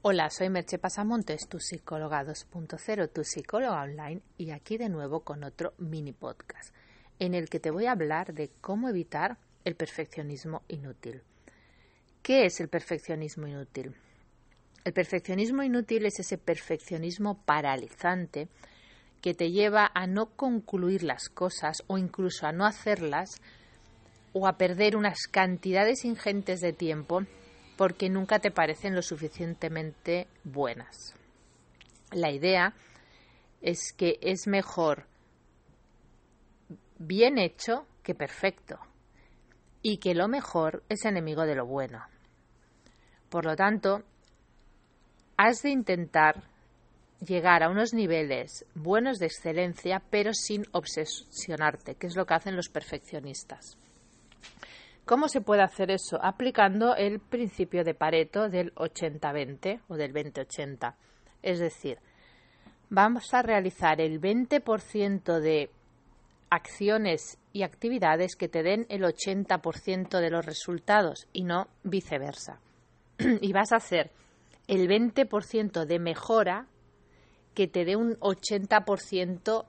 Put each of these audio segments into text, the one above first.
Hola, soy Merche Pasamontes, tu psicóloga 2.0, tu psicóloga online, y aquí de nuevo con otro mini podcast, en el que te voy a hablar de cómo evitar el perfeccionismo inútil. ¿Qué es el perfeccionismo inútil? El perfeccionismo inútil es ese perfeccionismo paralizante que te lleva a no concluir las cosas o incluso a no hacerlas o a perder unas cantidades ingentes de tiempo porque nunca te parecen lo suficientemente buenas. La idea es que es mejor bien hecho que perfecto y que lo mejor es enemigo de lo bueno. Por lo tanto, has de intentar llegar a unos niveles buenos de excelencia, pero sin obsesionarte, que es lo que hacen los perfeccionistas. ¿Cómo se puede hacer eso? Aplicando el principio de Pareto del 80-20 o del 20-80. Es decir, vamos a realizar el 20% de acciones y actividades que te den el 80% de los resultados y no viceversa. y vas a hacer el 20% de mejora que te dé un 80%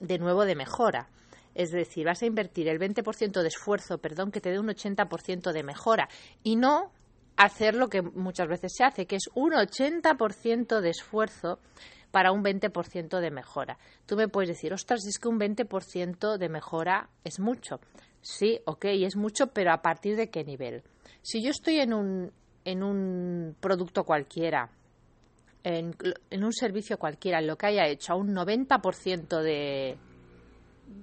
de nuevo de mejora. Es decir, vas a invertir el 20% de esfuerzo, perdón, que te dé un 80% de mejora y no hacer lo que muchas veces se hace, que es un 80% de esfuerzo para un 20% de mejora. Tú me puedes decir, ostras, es que un 20% de mejora es mucho. Sí, ok, es mucho, pero ¿a partir de qué nivel? Si yo estoy en un, en un producto cualquiera, en, en un servicio cualquiera, en lo que haya hecho a un 90% de,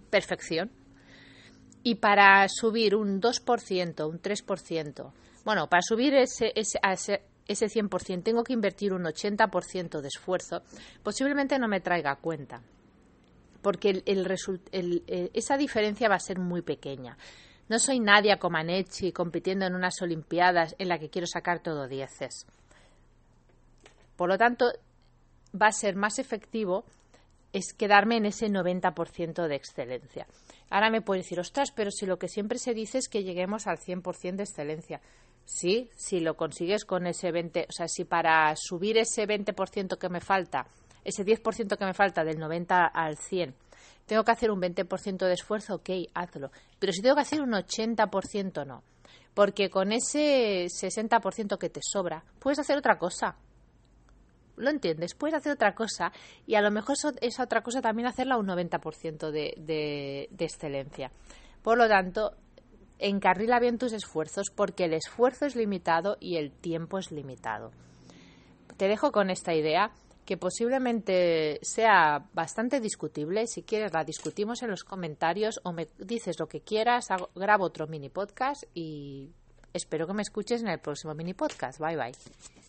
perfección. Y para subir un 2%, un 3%, bueno, para subir ese, ese, ese, ese 100% tengo que invertir un 80% de esfuerzo, posiblemente no me traiga cuenta, porque el, el, el, esa diferencia va a ser muy pequeña. No soy Nadia Comaneci compitiendo en unas Olimpiadas en la que quiero sacar todo dieces. Por lo tanto, va a ser más efectivo es quedarme en ese 90% de excelencia. Ahora me puedes decir, ostras, pero si lo que siempre se dice es que lleguemos al 100% de excelencia. Sí, si lo consigues con ese 20%, o sea, si para subir ese 20% que me falta, ese 10% que me falta del 90 al 100, tengo que hacer un 20% de esfuerzo, ok, hazlo. Pero si tengo que hacer un 80%, no. Porque con ese 60% que te sobra, puedes hacer otra cosa lo entiendes, puedes hacer otra cosa y a lo mejor esa otra cosa también hacerla un 90% de, de, de excelencia. Por lo tanto, encarrila bien tus esfuerzos porque el esfuerzo es limitado y el tiempo es limitado. Te dejo con esta idea que posiblemente sea bastante discutible. Si quieres, la discutimos en los comentarios o me dices lo que quieras. grabo otro mini podcast y espero que me escuches en el próximo mini podcast. Bye bye.